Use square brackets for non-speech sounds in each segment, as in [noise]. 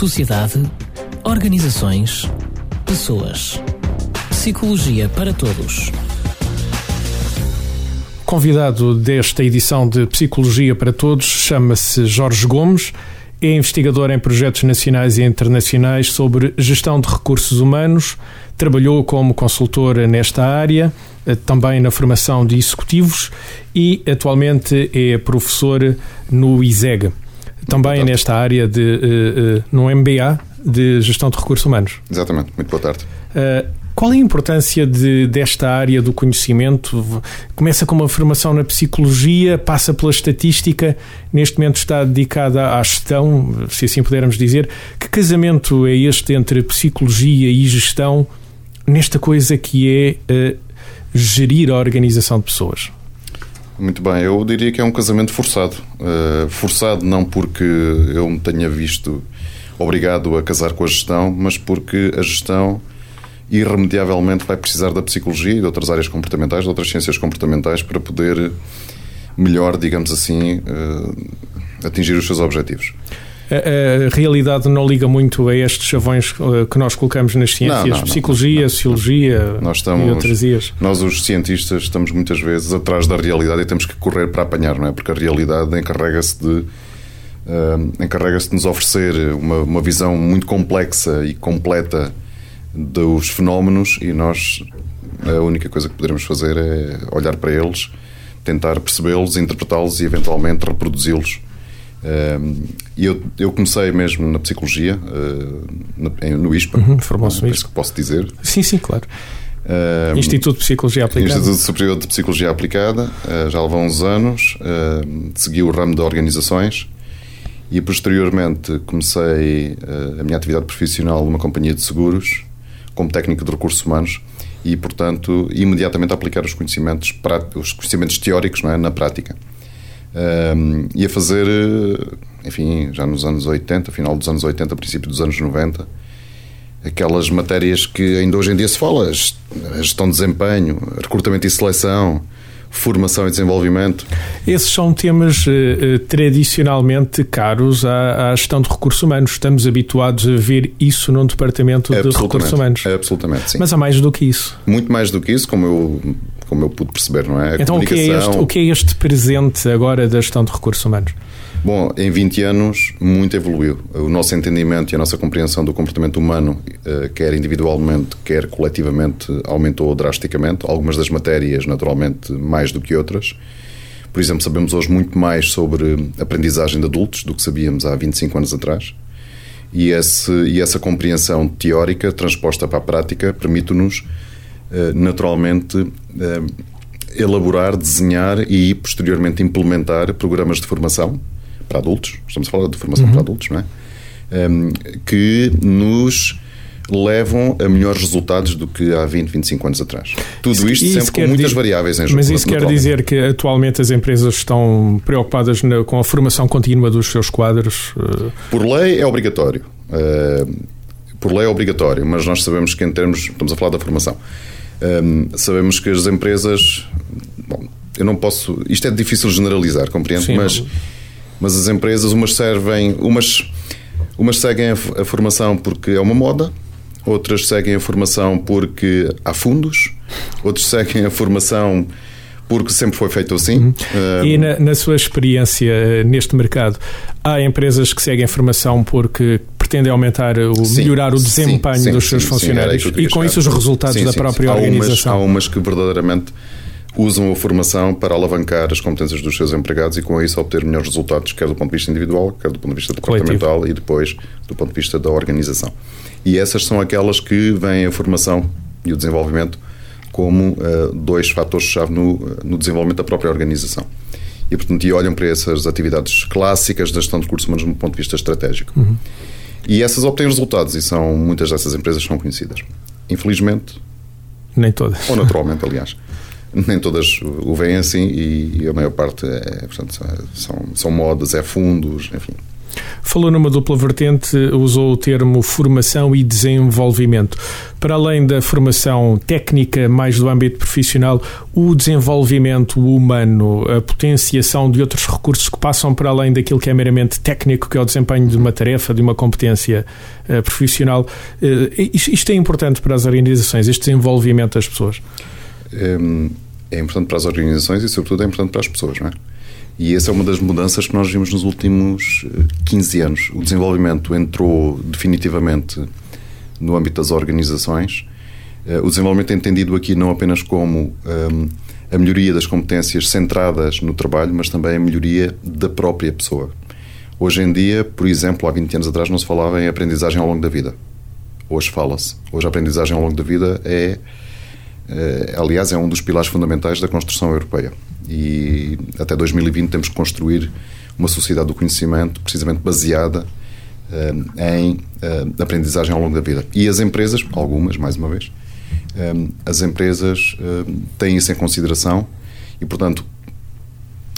sociedade, organizações, pessoas. Psicologia para todos. Convidado desta edição de Psicologia para Todos chama-se Jorge Gomes. É investigador em projetos nacionais e internacionais sobre gestão de recursos humanos. Trabalhou como consultor nesta área, eh, também na formação de executivos e atualmente é professor no ISEG também nesta área de uh, uh, no MBA de gestão de recursos humanos. Exatamente. Muito boa tarde. Uh, qual é a importância de, desta área do conhecimento? Começa com uma formação na psicologia, passa pela estatística, neste momento está dedicada à gestão, se assim pudermos dizer. Que casamento é este entre psicologia e gestão nesta coisa que é gerir a organização de pessoas? Muito bem, eu diria que é um casamento forçado. Uh, forçado não porque eu me tenha visto obrigado a casar com a gestão, mas porque a gestão irremediavelmente vai precisar da psicologia e de outras áreas comportamentais, de outras ciências comportamentais para poder melhor, digamos assim, uh, atingir os seus objetivos a, a, realidade não liga muito a estes chavões eh, que nós colocamos nas ciências, não, não, psicologia, não, sociologia nós estamos, e outras ias. Nós, os cientistas, estamos muitas vezes atrás da realidade e temos que correr para apanhar, não é? Porque a realidade encarrega-se de uh, encarrega-se de nos oferecer uma, uma visão muito complexa e completa dos fenómenos e nós a única coisa que poderemos fazer é olhar para eles, tentar percebê-los, interpretá-los e eventualmente reproduzi-los eu, eu comecei mesmo na psicologia, uh, no ISPA, uhum, formou-se no ISPA. que posso dizer. Sim, sim, claro. Instituto de Psicologia Aplicada. Instituto Superior de Psicologia Aplicada, uh, já levou uns anos, uh, segui o ramo de organizações e posteriormente comecei a minha atividade profissional numa companhia de seguros como técnico de recursos humanos e, portanto, imediatamente aplicar os conhecimentos, os conhecimentos teóricos é, na prática um, e a fazer, eh, enfim, já nos anos 80, final dos anos 80, princípio dos anos 90, aquelas matérias que ainda hoje em dia se fala, gestão de desempenho, recrutamento e seleção, formação e desenvolvimento. Esses são temas uh, tradicionalmente caros à, à, gestão de recursos humanos. Estamos habituados a ver isso num departamento de recursos humanos. Absolutamente, sim. Mas há mais do que isso. Muito mais do que isso, como eu, como eu pude perceber, não é? A então, o que é, este, o que é este presente agora da gestão de recursos humanos? Bom, em 20 anos muito evoluiu. O nosso entendimento e a nossa compreensão do comportamento humano, eh, quer individualmente, quer coletivamente, aumentou drasticamente. Algumas das matérias, naturalmente, mais do que outras. Por exemplo, sabemos hoje muito mais sobre aprendizagem de adultos do que sabíamos há 25 anos atrás. E, esse, e essa compreensão teórica transposta para a prática permite-nos, eh, naturalmente, eh, elaborar, desenhar e posteriormente implementar programas de formação para adultos, estamos a falar de formação uhum. para adultos, não é? Um, que nos levam a melhores resultados do que há 20, 25 anos atrás. Tudo isso, isto sempre com muitas variáveis em jogo. Mas isso quer dizer que atualmente as empresas estão preocupadas na, com a formação contínua dos seus quadros? Uh... Por lei é obrigatório. Uh, por lei é obrigatório, mas nós sabemos que em termos, estamos a falar da formação, um, sabemos que as empresas, bom, eu não posso, isto é difícil generalizar, compreendo, Sim, mas... Não mas as empresas, umas servem, umas, umas seguem a, a formação porque é uma moda, outras seguem a formação porque há fundos, outros seguem a formação porque sempre foi feito assim. Uhum. Uh, e na, na, sua experiência eh, neste mercado, há empresas que seguem a formação porque pretendem aumentar, o, sim, melhorar o desempenho sim, dos seus sim, funcionários e com isso os resultados da própria há organização. Umas, há umas que verdadeiramente usam a formação para alavancar as competências dos seus empregados e com isso obter melhores resultados, quer do ponto de vista individual, quer do ponto de vista departamental Coletivo. e depois do ponto de vista da organização. E essas são aquelas que veem a formação e o desenvolvimento como uh, dois fatores-chave no, no desenvolvimento da própria organização. E, portanto, e olham para essas atividades clássicas da gestão de recursos humanos do ponto de vista estratégico. Uhum. E essas obtêm resultados e são muitas dessas empresas são conhecidas. Infelizmente. Nem todas. Ou naturalmente, aliás [laughs] nem todas o veem assim e a maior parte é, portanto, são, são modas, é fundos, enfim. Falou numa dupla vertente, usou o termo formação e desenvolvimento. Para além da formação técnica, mais do âmbito profissional, o desenvolvimento humano, a potenciação de outros recursos que passam para além daquilo que é meramente técnico, que é o desempenho de uma tarefa, de uma competência uh, profissional, uh, isto é importante para as organizações, este desenvolvimento das pessoas? É, é importante para as organizações e, sobretudo, é importante para as pessoas, não é? E essa é uma das mudanças que nós vimos nos últimos 15 eh, anos. O desenvolvimento entrou definitivamente no âmbito das organizações. Eh, o desenvolvimento é entendido aqui não apenas como um, a melhoria das competências centradas no trabalho, mas também a melhoria da própria pessoa. Hoje em dia, por exemplo, há 20 anos atrás não se falava em aprendizagem ao longo da vida. Hoje fala-se. Hoje a aprendizagem ao longo da vida é, aliás, é um dos pilares fundamentais da construção europeia e até 2020 temos que construir uma sociedade do conhecimento precisamente baseada uh, em uh, aprendizagem ao longo da vida. E as empresas, algumas, mais uma vez, as empresas têm isso em consideração e, portanto,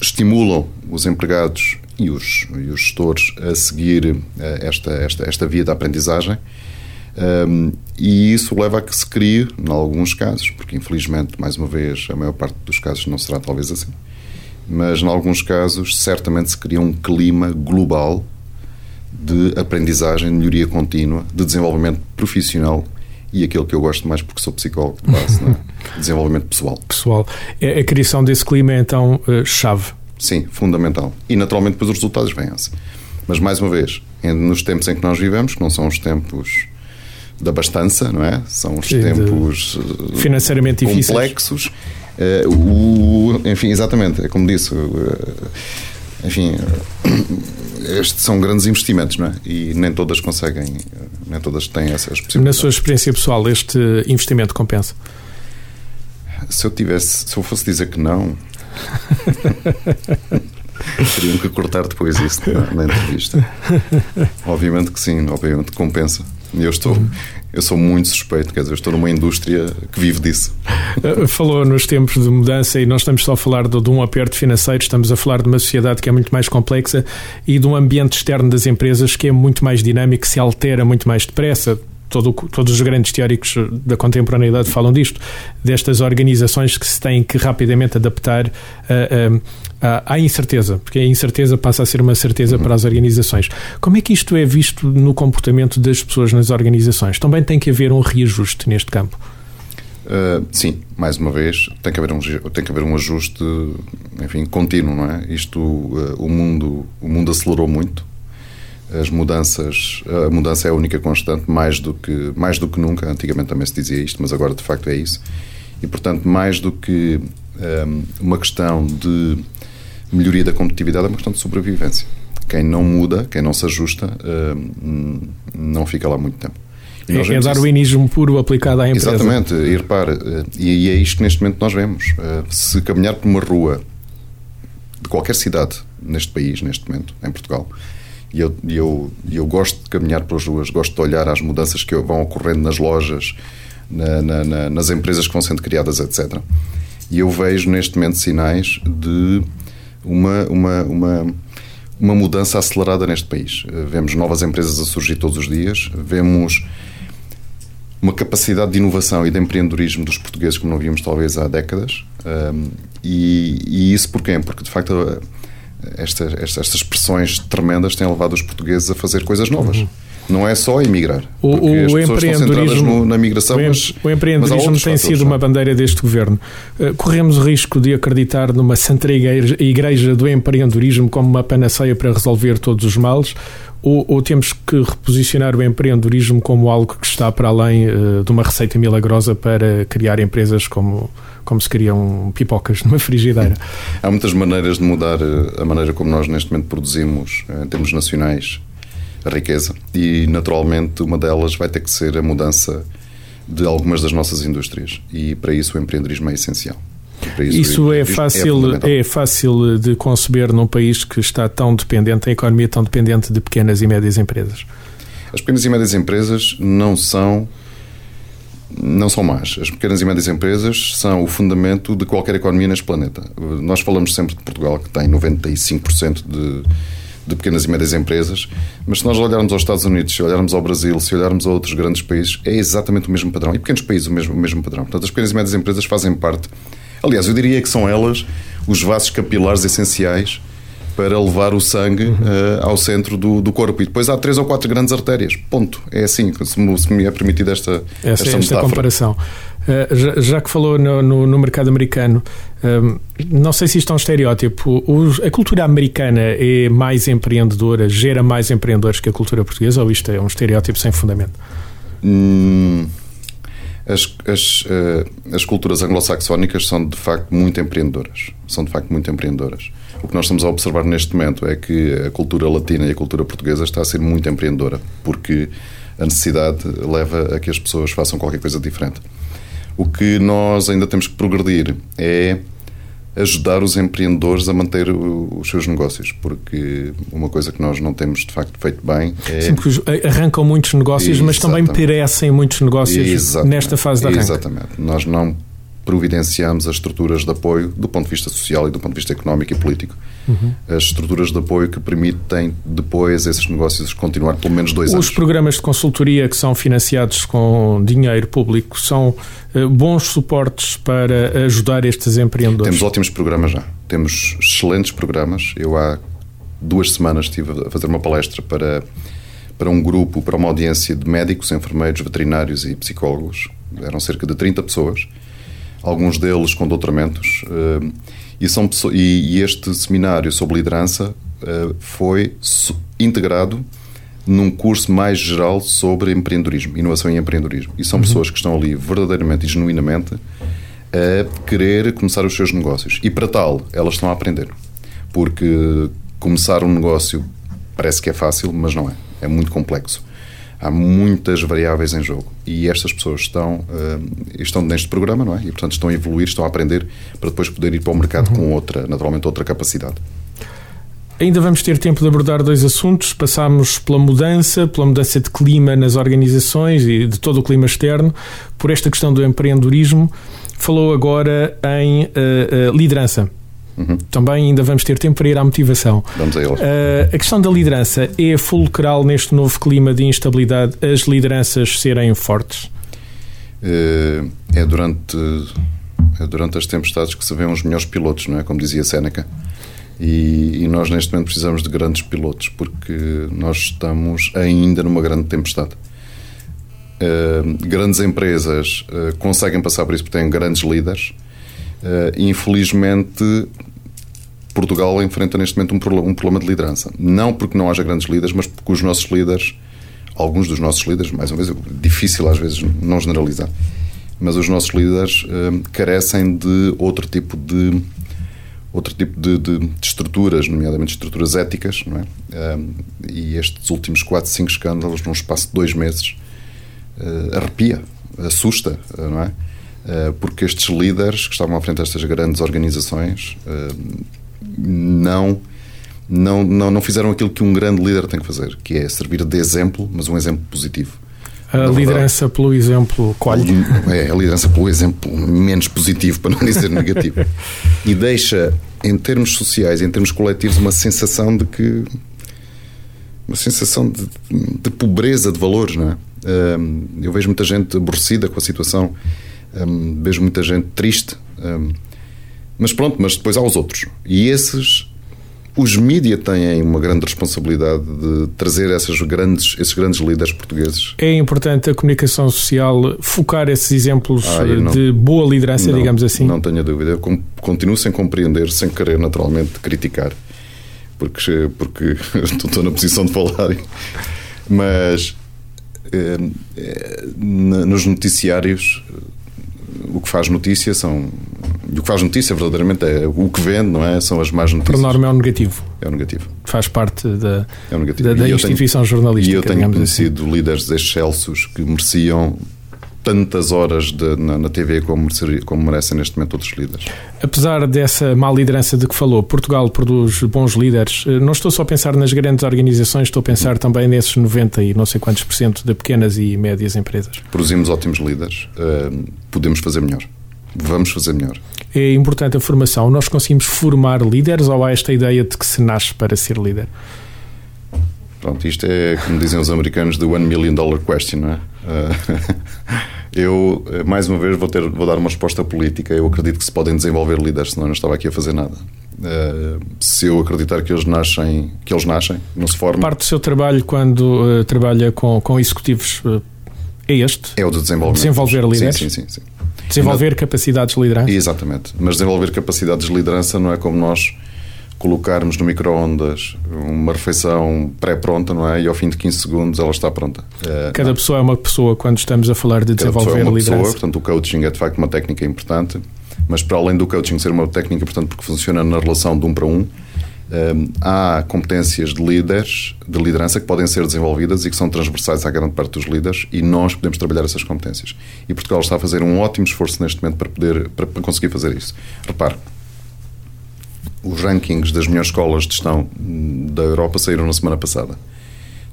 estimulam os empregados e os, e os gestores a seguir esta, esta, esta via da aprendizagem um, e isso leva a que se crie, em alguns casos, porque infelizmente, mais uma vez, a maior parte dos casos não será talvez assim, mas em alguns casos, certamente se cria um clima global de aprendizagem, de melhoria contínua, de desenvolvimento profissional e aquilo que eu gosto mais porque sou psicólogo de base, é? [laughs] desenvolvimento pessoal. Pessoal. É, a criação desse clima é então eh, chave. Sim, fundamental. E naturalmente depois os resultados vêm-se. Mas mais uma vez, nos tempos em que nós vivemos, que não são os tempos da abastança, não é? São os tempos eh, financeiramente complexos. Uh, o, enfim, exatamente, é como disse. Uh, enfim, estes são grandes investimentos, não é? E nem todas conseguem, nem todas têm essas possibilidades. Na sua experiência pessoal, este investimento compensa? Se eu tivesse, se eu fosse dizer que não, [laughs] teriam que cortar depois isso na, na entrevista. Obviamente que sim, obviamente que compensa. Eu estou, eu sou muito suspeito, quer dizer, estou numa indústria que vive disso. Eh, falou nos tempos de mudança e nós estamos só a falar de, de, um aperto financeiro, estamos a falar de uma sociedade que é muito mais complexa e de um ambiente externo das empresas que é muito mais dinâmico, se altera muito mais depressa todo, todos os grandes teóricos da contemporaneidade falam disto, destas organizações que se têm que rapidamente adaptar à incerteza, porque a incerteza passa a ser uma certeza para as organizações. Como é que isto é visto no comportamento das pessoas nas organizações? Também tem que haver um reajuste neste campo. Uh, sim, mais uma vez, tem que haver um, tem que haver um ajuste, enfim, contínuo, não é? Isto, uh, o mundo, o mundo acelerou muito, as mudanças, a mudança é a única constante, mais do que, mais do que nunca. Antigamente também se dizia isto, mas agora de facto é isso. E portanto, mais do que um, uma questão de melhoria da competitividade, é uma questão de sobrevivência. Quem não muda, quem não se ajusta, um, não fica lá muito tempo. É, é darwinismo puro aplicado à empresa. Exatamente, e repare, eh, e é isto que neste momento nós vemos. Eh, se caminhar por uma rua de qualquer cidade neste país, neste momento, em Portugal, e eu, eu, eu gosto de caminhar pelas ruas, gosto de olhar as mudanças que vão ocorrendo nas lojas, na, na, na, nas empresas que vão sendo criadas, etc. E eu vejo neste momento sinais de uma, uma, uma, uma mudança acelerada neste país. Vemos novas empresas a surgir todos os dias, vemos uma capacidade de inovação e de empreendedorismo dos portugueses como não víamos talvez há décadas. Um, e, e, isso porquê? Porque de facto estas, estas, expressões tremendas têm levado os portugueses a fazer coisas novas. Uhum. Não é só emigrar. O, o empreendedorismo, no, na migração, o, mas, o empreendedorismo tem sido uma bandeira deste governo. Eh, corremos o risco de acreditar numa santa igreja, igreja do empreendedorismo como uma panaceia para resolver todos os males, ou, ou, temos que reposicionar o empreendedorismo como algo que está para além uh, de uma receita milagrosa para criar empresas como, como se criam pipocas numa frigideira? Há muitas maneiras de mudar eh, a maneira como nós neste momento produzimos, em termos nacionais, riqueza e, naturalmente, uma delas vai ter que ser a mudança de algumas das nossas indústrias e, para isso, o empreendedorismo é essencial. Isso, isso é fácil, é, é, fácil de conceber num país que está tão dependente, a economia tão dependente de pequenas e médias empresas. As pequenas e médias empresas não são não são más. As pequenas e médias empresas são o fundamento de qualquer economia neste planeta. Nós falamos sempre de Portugal, que tem 95% de, de pequenas e médias empresas, mas se nós olharmos aos Estados Unidos, se olharmos ao Brasil, se olharmos a outros grandes países, é exatamente o mesmo padrão. E pequenos países, o mesmo, o mesmo padrão. Portanto, as pequenas e médias empresas fazem parte. Aliás, eu diria que são elas os vasos capilares essenciais para levar o sangue uh, ao centro do, do, corpo. E depois há três ou quatro grandes artérias. Ponto. É assim, se me, se me é permitida esta, esta, esta, esta comparação. Uh, já, já, que falou no, no, no mercado americano, um, não sei se isto é um estereótipo. a cultura americana é mais empreendedora, gera mais empreendedores que a cultura portuguesa, ou isto é um estereótipo sem fundamento? Hum, as, as, uh, as culturas anglo-saxónicas são de facto muito empreendedoras. São de facto muito empreendedoras. O que nós estamos a observar neste momento é que a cultura latina e a cultura portuguesa está a ser muito empreendedora, porque a necessidade leva a que as pessoas façam qualquer coisa diferente. O que nós ainda temos que progredir é ajudar os empreendedores a manter os seus negócios, porque uma coisa que nós não temos de facto feito bem é. Sim, porque arrancam muitos negócios, Exatamente. mas também perecem muitos negócios Exatamente. nesta fase de arranque. Exatamente. Nós não providenciamos as estruturas de apoio do ponto de vista social e do ponto de vista económico e político. Uhum. As estruturas de apoio que permitem depois esses negócios continuar pelo menos dois Os anos. Os programas de consultoria que são financiados com dinheiro público são uh, bons suportes para ajudar estes empreendedores? Temos ótimos programas já. Temos excelentes programas. Eu há duas semanas estive a fazer uma palestra para, para um grupo, para uma audiência de médicos, enfermeiros, veterinários e psicólogos. Eram cerca de 30 pessoas alguns deles com doutoramentos. Eh, e, são, e este seminário sobre liderança eh, foi integrado num curso mais geral sobre empreendedorismo, inovação e empreendedorismo. E são uhum. pessoas que estão ali verdadeiramente e genuinamente a querer começar os seus negócios. E para tal, elas estão a aprender. Porque começar um negócio parece que é fácil, mas não é. É muito complexo há muitas variáveis em jogo e estas pessoas estão, uh, estão neste programa, não é? E portanto estão a evoluir, estão a aprender para depois poder ir para o mercado uhum. com outra, naturalmente, outra capacidade. Ainda vamos ter tempo de abordar dois assuntos. Passámos pela mudança, pela mudança de clima nas organizações e de todo o clima externo, por esta questão do empreendedorismo. Falou agora em uh, uh, liderança. Uhum. Também ainda vamos ter tempo para ir à motivação. Vamos a eles. Uh, a questão da liderança é fulcral neste novo clima de instabilidade as lideranças serem fortes? Uh, é durante é durante as tempestades que se vêem os melhores pilotos, não é? Como dizia Seneca. E, e, nós neste momento precisamos de grandes pilotos porque nós estamos ainda numa grande tempestade. Uh, grandes empresas conseguem passar por isso porque têm grandes líderes. Uh, infelizmente, Portugal enfrenta neste momento um, problema de liderança. Não porque não haja grandes líderes, mas porque os nossos líderes, alguns dos nossos líderes, mais uma vez, difícil às vezes não generalizar, mas os nossos líderes uh, carecem de outro tipo de outro tipo de, de, de, estruturas, nomeadamente estruturas éticas, não é? Uh, e estes últimos 4, 5 escândalos, num espaço de dois meses, uh, arrepia, assusta, não é? Porque estes líderes que estavam à frente destas grandes organizações não, não, não, não fizeram aquilo que um grande líder tem que fazer, que é servir de exemplo, mas um exemplo positivo. A liderança pelo exemplo colhe. É, a liderança pelo exemplo menos positivo, para não dizer negativo. [laughs] E deixa, em termos sociais, em termos coletivos, uma sensação de que. uma sensação de, de pobreza de valores, não é? Eu vejo muita gente aborrecida com a situação, vejo muita gente triste. Mas pronto, mas depois há os outros. E esses, os mídias têm uma grande responsabilidade de trazer essas grandes, esses grandes líderes portugueses. É importante a comunicação social focar esses exemplos ah, não, de boa liderança, não, digamos assim? Não tenho dúvida. Eu continuo sem compreender, sem querer naturalmente criticar, porque, porque [laughs] estou na posição de falar. Mas eh, eh, nos noticiários o que faz notícia são. E o que faz notícia verdadeiramente é o que vende, não é? São as más notícias. Por norma é o negativo. É o negativo. Faz parte da, é da, da instituição tenho, jornalística. E eu tenho assim. conhecido assim. líderes excelsos que mereciam tantas horas de, na, na, TV como, como merecem neste momento outros líderes. Apesar dessa má liderança de que falou, Portugal produz bons líderes. Eh, não estou só a pensar nas grandes organizações, estou a pensar também nesses 90 e não sei quantos por cento de pequenas e médias empresas. Produzimos ótimos líderes, uh, podemos fazer melhor. Vamos fazer melhor. É importante a formação. Nós conseguimos formar líderes ou há esta ideia de que se nasce para ser líder? Pronto, isto é, como dizem os americanos, the one million dollar question, não é? [laughs] eu, mais uma vez, vou, ter, vou dar uma resposta política. Eu acredito que se podem desenvolver líderes, senão eu não estava aqui a fazer nada. se eu acreditar que eles nascem, que eles nascem, não se formam. Parte do seu trabalho quando uh, trabalha com, com executivos uh, é este? É o de desenvolvimento. Desenvolver líderes? Sim, sim, sim. sim. Desenvolver capacidades de liderança? Exatamente. Mas desenvolver capacidades de liderança não é como nós colocarmos no micro-ondas uma refeição pré-pronta, não é? E ao fim de 15 segundos ela está pronta. É, Cada não. pessoa é uma pessoa quando estamos a falar de desenvolver Cada pessoa é uma liderança. Pessoa, portanto, o coaching é de facto uma técnica importante, mas para além do coaching ser uma técnica importante porque funciona na relação de um para um, um, há competências de líderes, de liderança, que podem ser desenvolvidas e que são transversais à grande parte dos líderes e nós podemos trabalhar essas competências. E Portugal está a fazer um ótimo esforço neste momento para, poder, para conseguir fazer isso. Repare, os rankings das melhores escolas de gestão da Europa saíram na semana passada.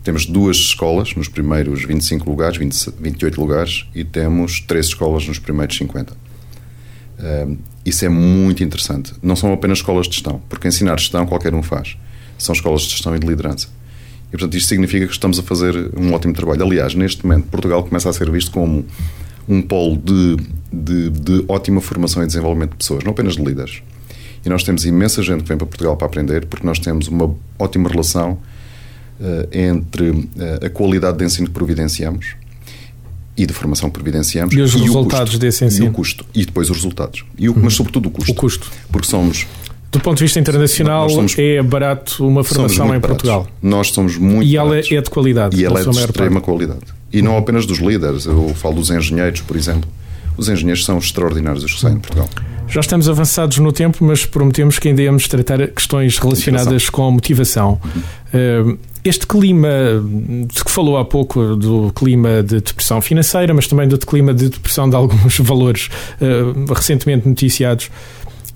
Temos duas escolas nos primeiros 25 lugares, 20, 28 lugares, e temos três escolas nos primeiros 50. Um, isso é muito interessante. Não são apenas escolas de gestão, porque ensinar gestão qualquer um faz. São escolas de gestão e de liderança. E, portanto, isto significa que estamos a fazer um ótimo trabalho. Aliás, neste momento, Portugal começa a ser visto como um polo de, de, de ótima formação e desenvolvimento de pessoas, não apenas de líderes. E nós temos imensa gente que vem para Portugal para aprender, porque nós temos uma ótima relação uh, entre uh, a qualidade de ensino que providenciamos e de formação que providenciamos e os e resultados custo, desse ensino. E o custo. E depois os resultados. E o, uhum. Mas, sobretudo, o custo. O custo. Porque somos do ponto de vista internacional, somos, é barato uma formação em Portugal. Nós somos muito E ela baratos. é de qualidade. E ela é de extrema parte. qualidade. E não apenas dos líderes, eu falo dos engenheiros, por exemplo. Os engenheiros são extraordinários os que saem de Portugal. Já estamos avançados no tempo, mas prometemos que ainda íamos tratar questões relacionadas motivação. com a motivação. Este clima de que falou há pouco, do clima de depressão financeira, mas também do clima de depressão de alguns [laughs] valores uh, recentemente noticiados,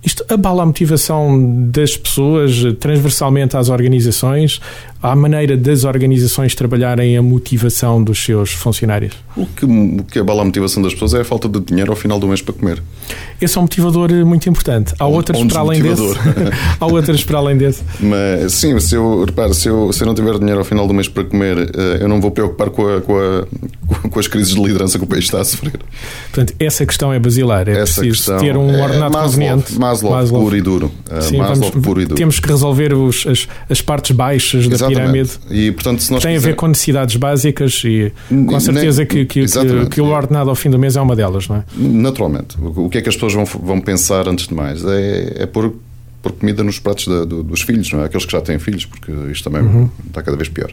isto abala a motivação das pessoas transversalmente às organizações, à maneira das organizações trabalharem a motivação dos seus funcionários? O que, o que abala a motivação das pessoas é a falta de dinheiro ao final do mês para comer. Esse é um motivador muito importante. Há outras um para além desse. [laughs] Há outras para além desse. Mas sim, se eu, repare, se eu, se eu não tiver dinheiro ao final do mês para comer, eh, eu não vou preocupar com, a, com, a, [laughs] com as crises de liderança que o país está a sofrer. Portanto, essa questão é basilar. É essa preciso ter um é ordenado Maslow, conveniente. Maslow, Maslow, puro e duro. Eh, sim, Maslow, vamos, puro e duro. Temos que resolver os, as, as partes baixas da. Pirâmide. E, portanto, se nós tem quiser... a ver com necessidades básicas e com certeza que, que, que, que, o ordenado ao fim do mês é uma delas, não é? Naturalmente. O que é que as pessoas vão, vão pensar antes de mais? É, é pôr, pôr comida nos pratos da, do, dos filhos, não é? Aqueles que já têm filhos, porque isto também uhum. está cada vez pior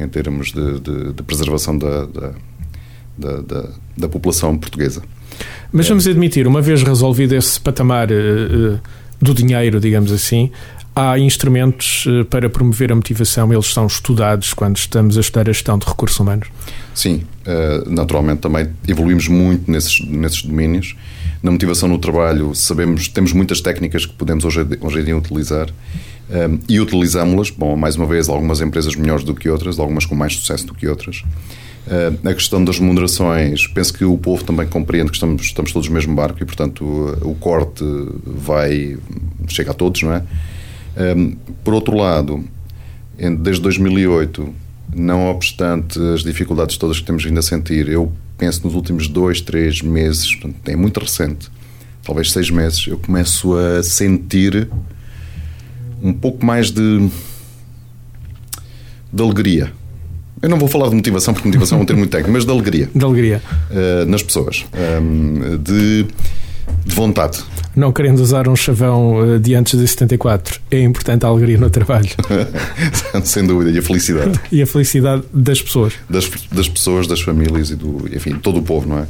em termos de, de, de preservação da, da, da, da, população portuguesa. Mas vamos admitir, uma vez resolvido esse patamar uh, do dinheiro, digamos assim, há instrumentos uh, para promover a motivação, eles são estudados quando estamos a estudar a gestão de recursos humanos? Sim, uh, naturalmente também evoluímos muito nesses, nesses domínios na motivação no trabalho, sabemos, temos muitas técnicas que podemos hoje, hoje em dia utilizar um, e utilizámo-las. Bom, mais uma vez, algumas empresas melhores do que outras, algumas com mais sucesso do que outras. A questão das remunerações, penso que o povo também compreende que estamos, estamos todos no mesmo barco e, portanto, o corte vai, chega a todos, não é? Por outro lado, desde 2008, não obstante as dificuldades todas que temos vindo a sentir, eu penso nos últimos dois, três meses, portanto, é muito recente, talvez seis meses, eu começo a sentir um pouco mais de, de alegria. Eu não vou falar de motivação, porque motivação é um termo muito técnico, mas de alegria. De alegria. Uh, nas pessoas. Um, de de vontade. Não querendo usar um chavão uh, de antes de 74, é importante a alegria no trabalho. [laughs] Sem dúvida, e a felicidade. e a felicidade das pessoas. Das, das pessoas, das famílias e do, enfim, todo o povo, não é?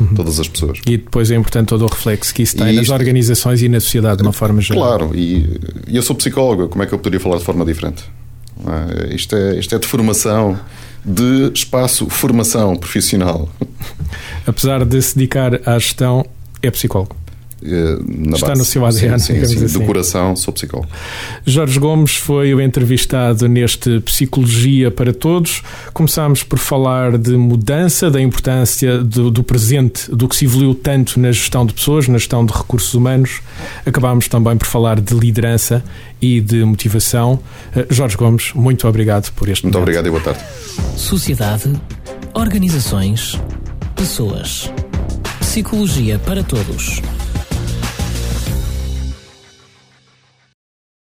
Uhum. Todas as pessoas. E depois é importante todo o reflexo que isso tem nas organizações e na sociedade de uma forma geral. Claro, e, e eu sou psicólogo, como é que eu poderia falar de forma diferente? É? Isto, é, isto é de formação, de espaço, formação profissional. Apesar de se dedicar à gestão, é psicólogo. Eh, na Está base. no seu ADN, Sim, sim, sim. assim. Do coração, sou psicólogo. Jorge Gomes foi o entrevistado neste Psicologia para Todos. Começámos por falar de mudança, da importância do, do presente, do que se evoluiu tanto na gestão de pessoas, na gestão de recursos humanos. Acabámos também por falar de liderança e de motivação. Eh, Jorge Gomes, muito obrigado por este Muito momento. obrigado e boa tarde. Sociedade, organizações, pessoas. Psicologia para todos.